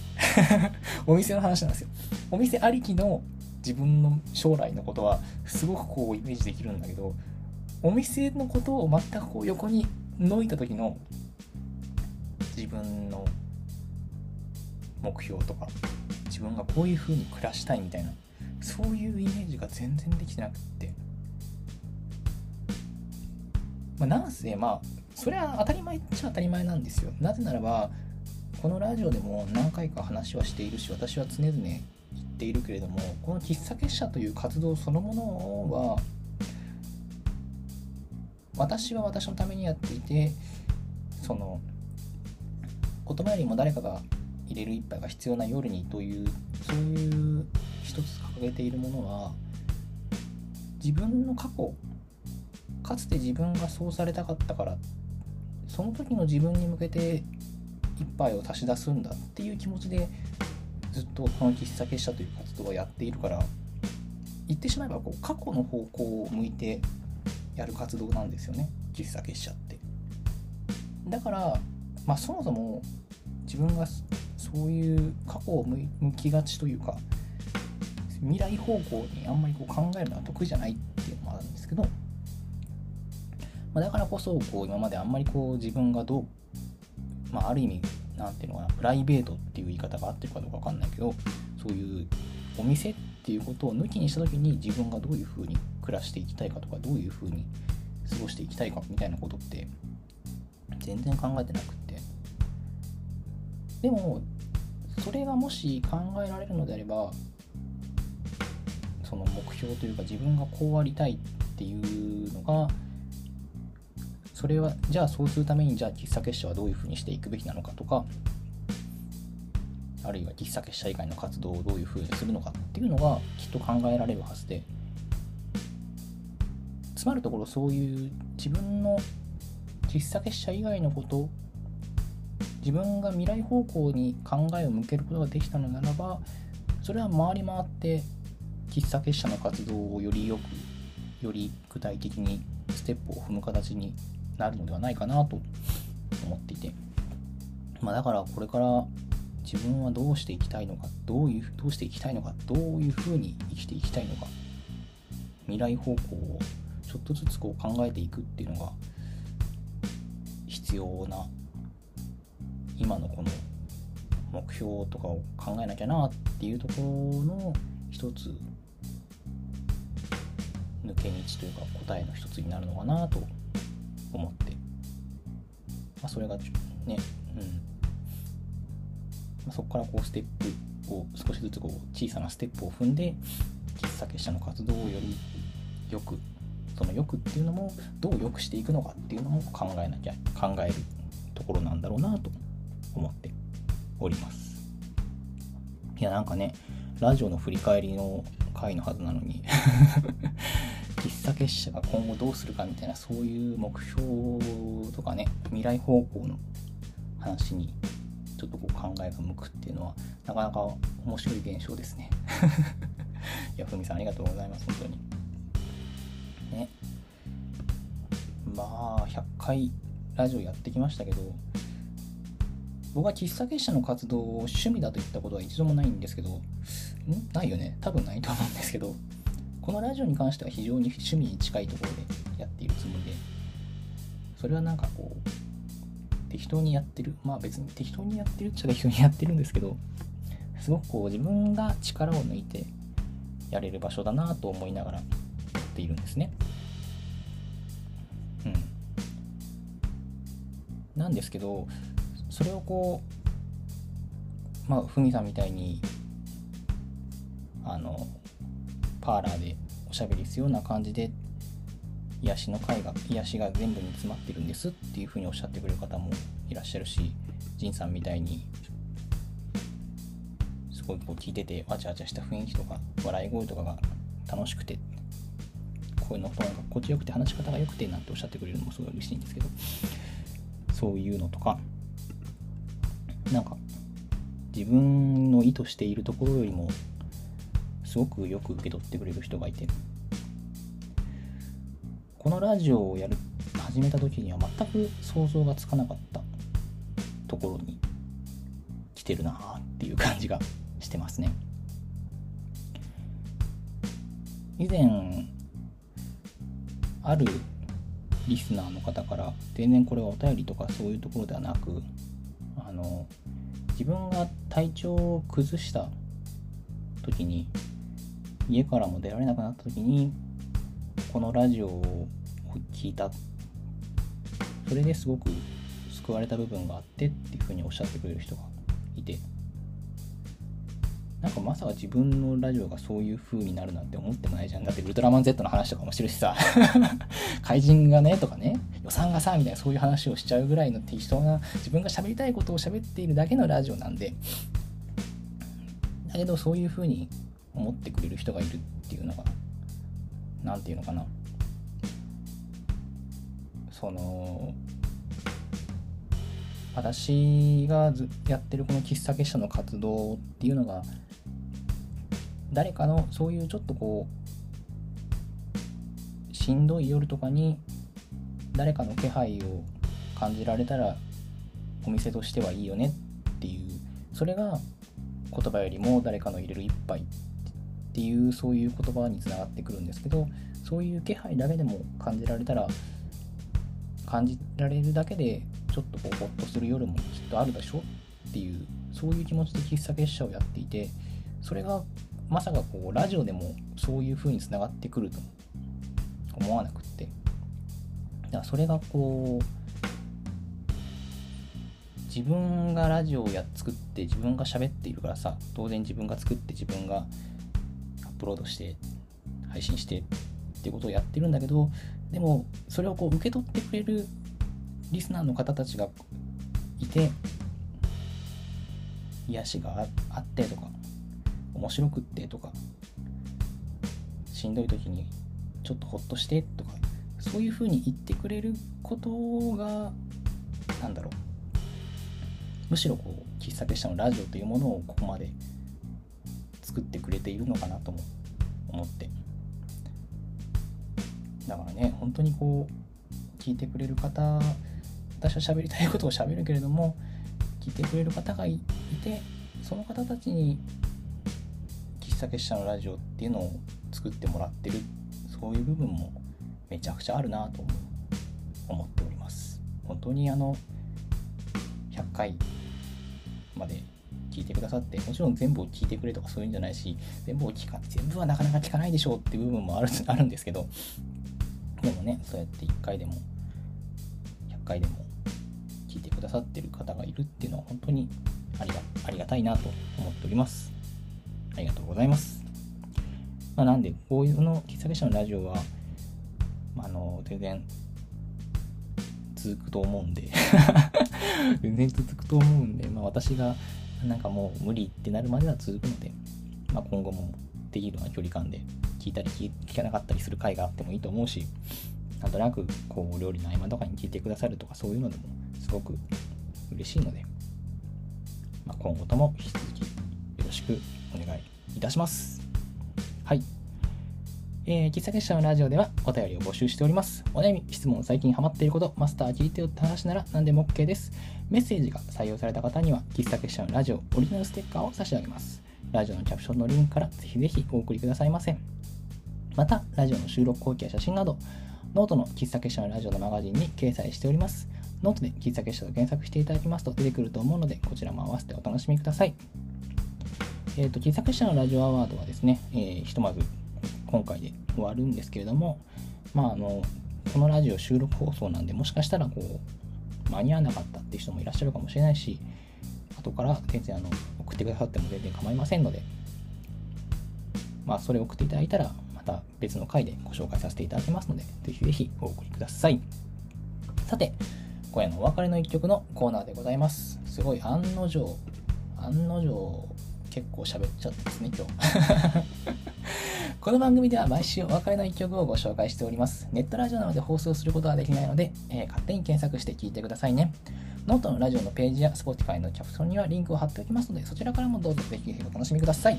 お店の話なんですよ。お店ありきの自分の将来のことはすごくこうイメージできるんだけどお店のことを全くこう横にのいた時の自分の目標とか自分がこういう風に暮らしたいみたいなそういうイメージが全然できてなくって。まあ、なんせまあそれは当たり前っちゃ当たり前なんですよ。なぜならばこのラジオでも何回か話はしているし私は常々言っているけれどもこの喫茶結社という活動そのものは私は私のためにやっていてその言葉よりも誰かが入れる一杯が必要な夜にというそういう一つ掲げているものは自分の過去かつて自分がそうされたかったからその時の自分に向けて一杯を足し出すんだっていう気持ちでずっとこの喫茶結社という活動をやっているから言ってしまえばこう過去の方向を向いてやる活動なんですよね喫茶結社って。だからまあそもそも自分がそういう過去を向きがちというか未来方向にあんまりこう考えるのは得意じゃないっていうのもあるんですけど、まあ、だからこそこう今まであんまりこう自分がどう、まあ、ある意味何ていうのかなプライベートっていう言い方が合ってるかどうか分かんないけどそういうお店っていうことを抜きにした時に自分がどういうふうに暮らしていきたいかとかどういうふうに過ごしていきたいかみたいなことって全然考えてなくって。でもそれがもし考えられるのであればその目標というか自分がこうありたいっていうのがそれはじゃあそうするためにじゃあ喫茶結社はどういうふうにしていくべきなのかとかあるいは喫茶結社以外の活動をどういうふうにするのかっていうのがきっと考えられるはずでつまるところそういう自分の喫茶結社以外のこと自分が未来方向に考えを向けることができたのならばそれは回り回って喫茶結社の活動をよりよくより具体的にステップを踏む形になるのではないかなと思っていて、まあ、だからこれから自分はどうしていきたいのかどういうどうしていきたいのかどういうふうに生きていきたいのか未来方向をちょっとずつこう考えていくっていうのが必要な今のこの目標とかを考えなきゃなっていうところの一つ抜け道というか答えの一つになるのかなと思って、まあ、それがね、うん。まあ、そこからこうステップを少しずつこう小さなステップを踏んで喫茶結社の活動をよりよくそのよくっていうのもどう良くしていくのかっていうのも考えなきゃ考えるところなんだろうなと思っております。いやなんかねラジオの振り返りの回のはずなのに。喫茶結社が今後どうするかみたいなそういう目標とかね未来方向の話にちょっとこう考えが向くっていうのはなかなか面白い現象ですね。いやふみさんありがとうございます本当に。ね。まあ100回ラジオやってきましたけど僕は喫茶結社の活動を趣味だと言ったことは一度もないんですけど、ん？ないよね。多分ないと思うんですけど、このラジオに関しては非常に趣味に近いところでやっているつもりで、それはなんかこう、適当にやってる。まあ別に適当にやってるっちゃ適当にやってるんですけど、すごくこう自分が力を抜いてやれる場所だなと思いながらやっているんですね。うん。なんですけど、それをこうまあふみさんみたいにあのパーラーでおしゃべりするような感じで癒しの会が癒しが全部に詰まってるんですっていうふうにおっしゃってくれる方もいらっしゃるし仁さんみたいにすごいこう聞いててわちゃわちゃした雰囲気とか笑い声とかが楽しくてこういうのとなんか心地よくて話し方が良くてなんておっしゃってくれるのもすごい嬉しいんですけどそういうのとかなんか自分の意図しているところよりもすごくよく受け取ってくれる人がいて。このラジオをやる始めた時には全く想像がつかなかった。ところに来てるなっていう感じがしてますね。以前あるリスナーの方から全然これはお便りとかそういうところではなくあの自分が体調を崩した時に家からも出られなくなった時にこのラジオを聞いた。それですごく救われた部分があってっていうふうにおっしゃってくれる人がいて。なんかまさか自分のラジオがそういう風になるなんて思ってもないじゃん。だってウルトラマン Z の話とかもしてるしさ、怪人がねとかね、予算がさ、みたいなそういう話をしちゃうぐらいの適当な自分が喋りたいことを喋っているだけのラジオなんで、だけどそういう風に思ってくれる人がいるっていうのが、なんていうのかな。その、私がやってるこの喫茶結社の活動っていうのが誰かのそういうちょっとこうしんどい夜とかに誰かの気配を感じられたらお店としてはいいよねっていうそれが言葉よりも誰かの入れる一杯っていうそういう言葉につながってくるんですけどそういう気配だけでも感じられたら感じられるだけでちょっとこうホッとする夜もきっとあるでしょっていうそういう気持ちで喫茶結社をやっていてそれがまさかこうラジオでもそういう風につながってくると思わなくって。だからそれがこう自分がラジオをや作って自分が喋っているからさ当然自分が作って自分がップロードして配信してっていうことをやってるんだけどでもそれをこう受け取ってくれるリスナーの方たちがいて癒しがあってとか面白くってとかしんどい時にちょっとほっとしてとかそういうふうに言ってくれることがなんだろうむしろこう喫茶結社のラジオというものをここまで作ってくれているのかなとも思って。だからね本当にこう聞いてくれる方私は喋りたいことを喋るけれども聞いてくれる方がいてその方たちに喫茶結社のラジオっていうのを作ってもらってるそういう部分もめちゃくちゃあるなと思っております。本当にあの100回まで聞いてくださってもちろん全部を聞いてくれとかそういうんじゃないし全部を聞か全部はなかなか聞かないでしょうっていう部分もあるあるんですけどでもねそうやって1回でも100回でも聞いてくださってる方がいるっていうのは本当にありがありがたいなと思っておりますありがとうございます。まあ、なんで、こういうの喫茶結社のラジオは、まあ、あの、全然続くと思うんで 全然続くと思うんで、まあ、私がなんかもう無理ってなるまでは続くので、まあ、今後もできるような距離感で聞いたり聞かなかったりする回があってもいいと思うし、なんとなくこう料理の合間とかに聞いてくださるとかそういうのでもすごく嬉しいので、まあ、今後とも引き続きよろしくお願いいたします。はい。えー、喫茶結社のラジオではお便りを募集しております。お悩み、質問、最近ハマっていること、マスター聞いてよって話なら何でも OK です。メッセージが採用された方には、喫茶結社のラジオオリジナルステッカーを差し上げます。ラジオのキャプションのリンクからぜひぜひお送りくださいませ。また、ラジオの収録後期や写真など、ノートの喫茶結社のラジオのマガジンに掲載しております。ノートで喫茶結社と検索していただきますと出てくると思うので、こちらも合わせてお楽しみください。えー、と喫茶結社のラジオアワードはですね、えー、ひとまず今回で終わるんですけれども、まあ、あのこのラジオ収録放送なんでもしかしたらこう間に合わなかったっていう人もいらっしゃるかもしれないし後から全然あの送ってくださっても全然構いませんので、まあ、それを送っていただいたらまた別の回でご紹介させていただきますのでぜひぜひお送りください。さて今夜のお別れの一曲のコーナーでございます。すごい案の定案の定結構喋っちゃってですね今日。この番組では毎週お別れの一曲をご紹介しております。ネットラジオなので放送することはできないので、えー、勝手に検索して聞いてくださいね。ノートのラジオのページや Spotify のキャプションにはリンクを貼っておきますのでそちらからもどうぞぜひぜひお楽しみください。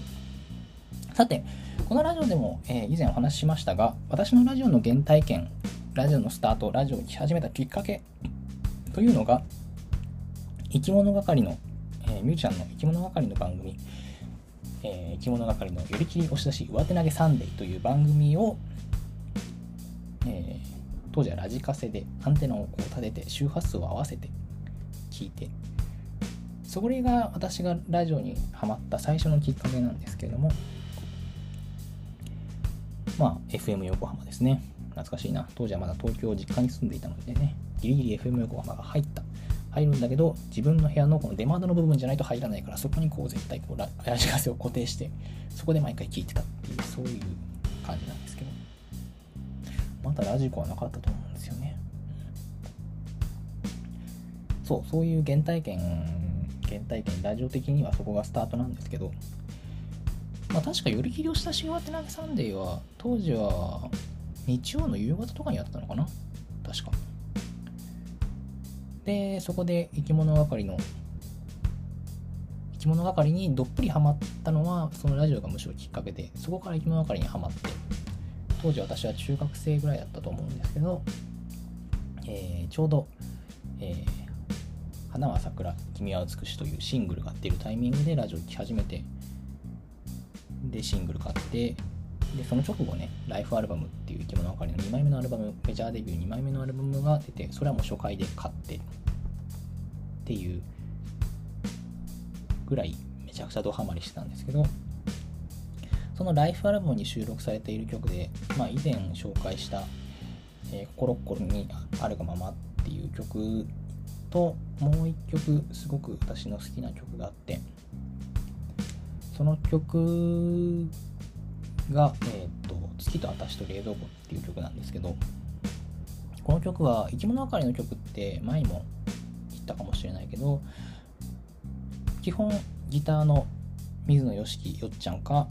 さてこのラジオでも、えー、以前お話ししましたが私のラジオの原体験ラジオのスタートラジオを聴き始めたきっかけというのが生き物係の、えー、ミュージシャンの生き物係の番組えー、着物係の寄り切り押し出し上手投げサンデーという番組を、えー、当時はラジカセでアンテナをこう立てて周波数を合わせて聞いてそれが私がラジオにハマった最初のきっかけなんですけれどもまあ FM 横浜ですね。懐かしいな当時はまだ東京実家に住んでいたのでねギリギリ FM 横浜が入った。入るんだけど自分の部屋のこの出窓の部分じゃないと入らないからそこにこう絶対こうラジカセを固定してそこで毎回聞いてたっていうそういう感じなんですけど。まだラジコはなかったと思うんですよね。そうそういう原体験原体験ラジオ的にはそこがスタートなんですけど。まあ確か寄り切りをした週末投げサンデーは当時は日曜の夕方とかにやってたのかな？確か。でそこで生き物係の生き物係にどっぷりハマったのはそのラジオがむしろきっかけでそこから生き物係にはまって当時私は中学生ぐらいだったと思うんですけど、えー、ちょうど、えー花は桜、君は美しというシングルが出るタイミングでラジオ聴き始めて、で、シングル買って、で、その直後ね、ライフアルバムっていう生き物あかりの2枚目のアルバム、メジャーデビュー2枚目のアルバムが出て、それはもう初回で買って、っていうぐらいめちゃくちゃドハマりしてたんですけど、そのライフアルバムに収録されている曲で、まあ、以前紹介した、えー、心ここにあるがままっていう曲ともう一曲すごく私の好きな曲があってその曲が、えーと「月と私と冷蔵庫」っていう曲なんですけどこの曲は生き物あかりの曲って前にも言ったかもしれないけど基本ギターの水野良樹よっちゃんか、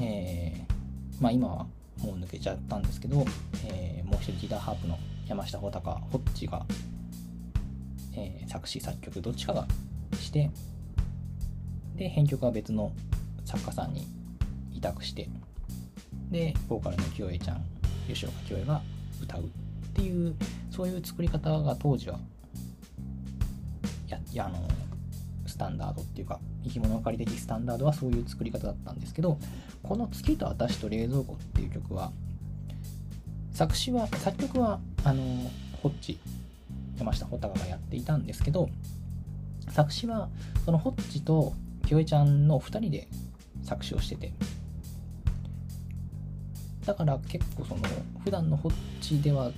えー、まあ今はもう抜けちゃったんですけど、えー、もう一人ギターハープの山下穂高ホッチがえー、作詞作曲どっちかがしてで編曲は別の作家さんに委託してでボーカルの清江ちゃん吉岡清江が歌うっていうそういう作り方が当時はややあのスタンダードっていうか生き物狩り的スタンダードはそういう作り方だったんですけどこの「月と私と冷蔵庫」っていう曲は作詞は作曲はあのホッチ山下穂高がやっていたんですけど作詞はそのホッチと清江ちゃんの2人で作詞をしててだから結構その普段のホッチでは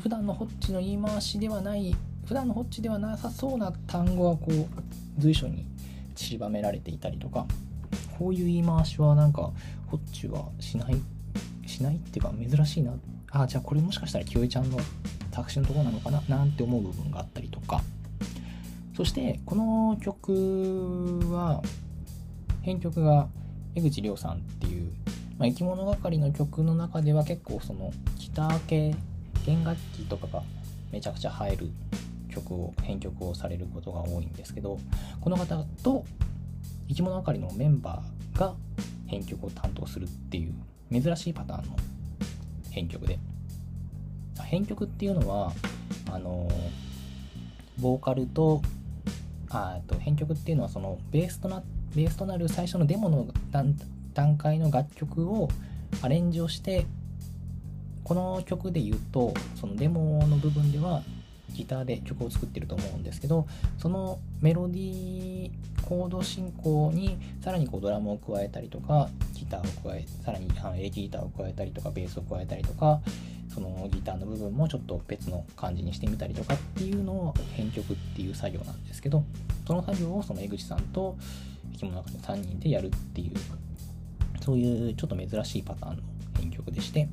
普段のホッチの言い回しではない普段のホッチではなさそうな単語がこう随所に散りばめられていたりとかこういう言い回しはなんかホッチはしないしないっていうか珍しいな。あじゃあこれもしかしたら清江ちゃんの作詞のところなのかな？なんて思う部分があったりとか。そしてこの曲は編曲が江口亮さんっていう、まあ、生き物係の曲の中では結構そのギター系弦楽器とかがめちゃくちゃ入る曲を編曲をされることが多いんですけどこの方と生き物係のメンバーが編曲を担当するっていう珍しいパターンの編曲で。編曲っていうのはあのボーカルとあと編曲っていうのはそのベースとなベースとなる最初のデモの段段階の楽曲をアレンジをしてこの曲で言うとそのデモの部分ではギターで曲を作ってると思うんですけどそのメロディーコード進行にさらにこうドラムを加えたりとかギターを加えさらにエレキギターを加えたりとかベースを加えたりとかそのギターの部分もちょっと別の感じにしてみたりとかっていうのを編曲っていう作業なんですけどその作業をその江口さんと生き物の中の3人でやるっていうそういうちょっと珍しいパターンの編曲でして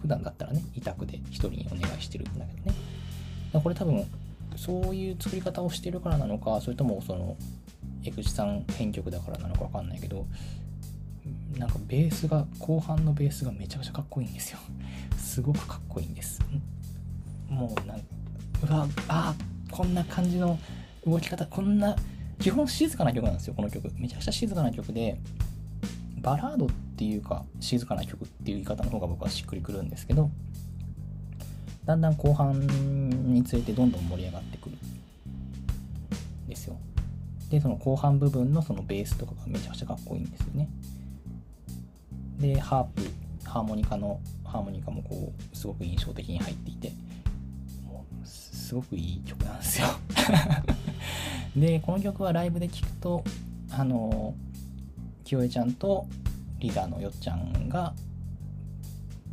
普段だったらね委託で1人にお願いしてるんだけどね。これ多分そういう作り方をしてるからなのかそれともその江口さん編曲だからなのか分かんないけどなんかベースが後半のベースがめちゃくちゃかっこいいんですよ。すごくかっこいいんです。もうなんかうわあこんな感じの動き方こんな基本静かな曲なんですよこの曲。めちゃくちゃ静かな曲でバラードっていうか静かな曲っていう言い方の方が僕はしっくりくるんですけどだんだん後半につれてどんどん盛り上がってくるんですよ。でその後半部分のそのベースとかがめちゃくちゃかっこいいんですよね。でハープハーモニカのハーモニカもこうすごく印象的に入っていてもうすごくいい曲なんですよ。でこの曲はライブで聴くとあの清江ちゃんとリーダーのよっちゃんが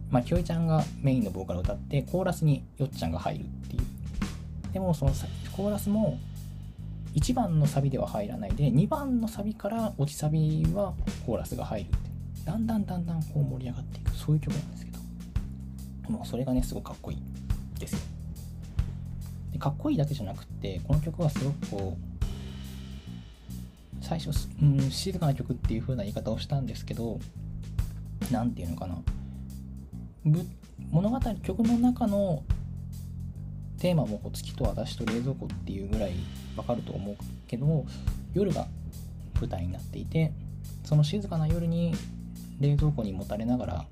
まあ清江ちゃんがメインのボーカルを歌ってコーラスによっちゃんが入るっていう。でもそのコーラスも1番のサビでは入らないで2番のサビから落ちサビはコーラスが入るって。だんだんだんだんこう盛り上がっていく。そういう曲なんですけど。もうそれがねすごくかっこいいですよ。でかっこいいだけじゃなくてこの曲はすごくこう最初、うん、静かな曲っていう風な言い方をしたんですけど何て言うのかな。物語曲の中のテーマも月と私と冷蔵庫っていうぐらいわかると思うけど夜が舞台になっていてその静かな夜に冷蔵庫にもたれながら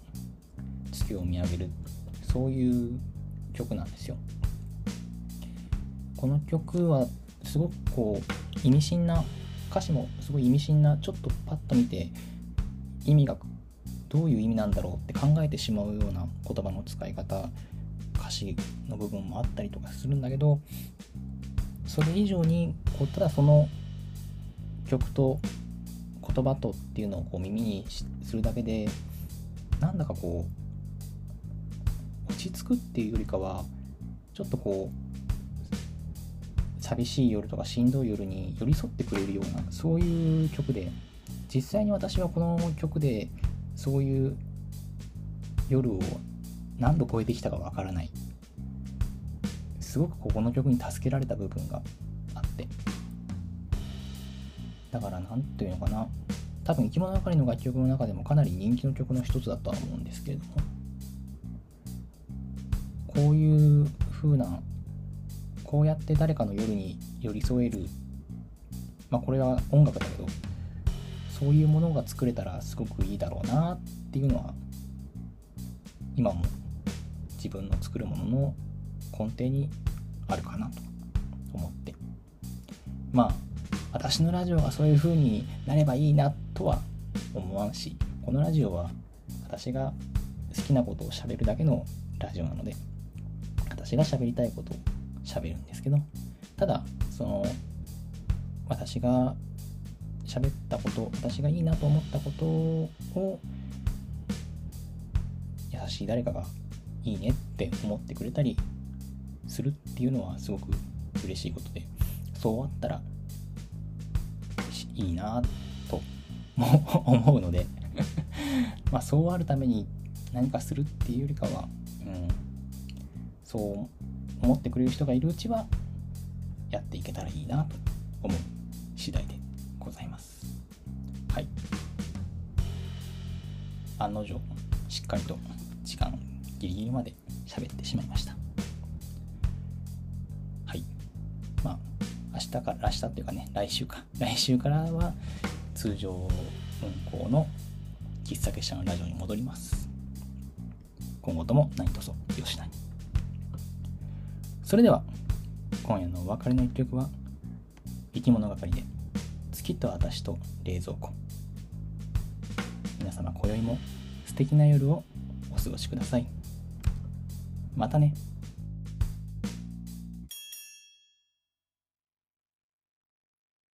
月を見上げるそういう曲なんですよ。この曲はすごくこう意味深な歌詞もすごい意味深な。ちょっとパッと見て意味がどういう意味なんだろうって考えてしまうような言葉の使い方歌詞の部分もあったりとかするんだけどそれ以上にこうただその曲と言葉とっていうのをこう耳にするだけでなんだかこう落ち着くっていうよりかはちょっとこう寂しい夜とかしんどい夜に寄り添ってくれるようなそういう曲で実際に私はこの曲でそういう夜を何度超えてきたかわからない。すごくここの曲に助けられた部分があって。だから何ていうのかな。多分生き物係の楽曲の中でもかなり人気の曲の一つだとは思うんですけれども。こういう風なこうやって誰かの夜に寄り添える。まあこれは音楽だけどそういうものが作れたらすごくいいだろうなっていうのは今も自分の作るものの根底にあるかなと思って。まあ私のラジオがそういう風になればいいなとは思わんしこのラジオは私が好きなことをしゃべるだけのラジオなので私が喋りたいことを喋るんですけどただその私が喋ったこと私がいいなと思ったことを優しい誰かがいいねって思ってくれたりするっていうのはすごく嬉しいことでそうあったらいいなとも思うのでまあそうあるために何かするっていうよりかは、うん、そう思ってくれる人がいるうちはやっていけたらいいなと思う次第でございます。はい。案の定しっかりと時間ギリギリまで喋ってしまいました。はい。まあ明日から明日っていうかね来週か。来週からは通常運行の喫茶結社のラジオに戻ります。今後とも何卒よしなにそれでは今夜のお別れの一曲は生き物係で月と私と冷蔵庫皆様今宵も素敵な夜をお過ごしください。またね。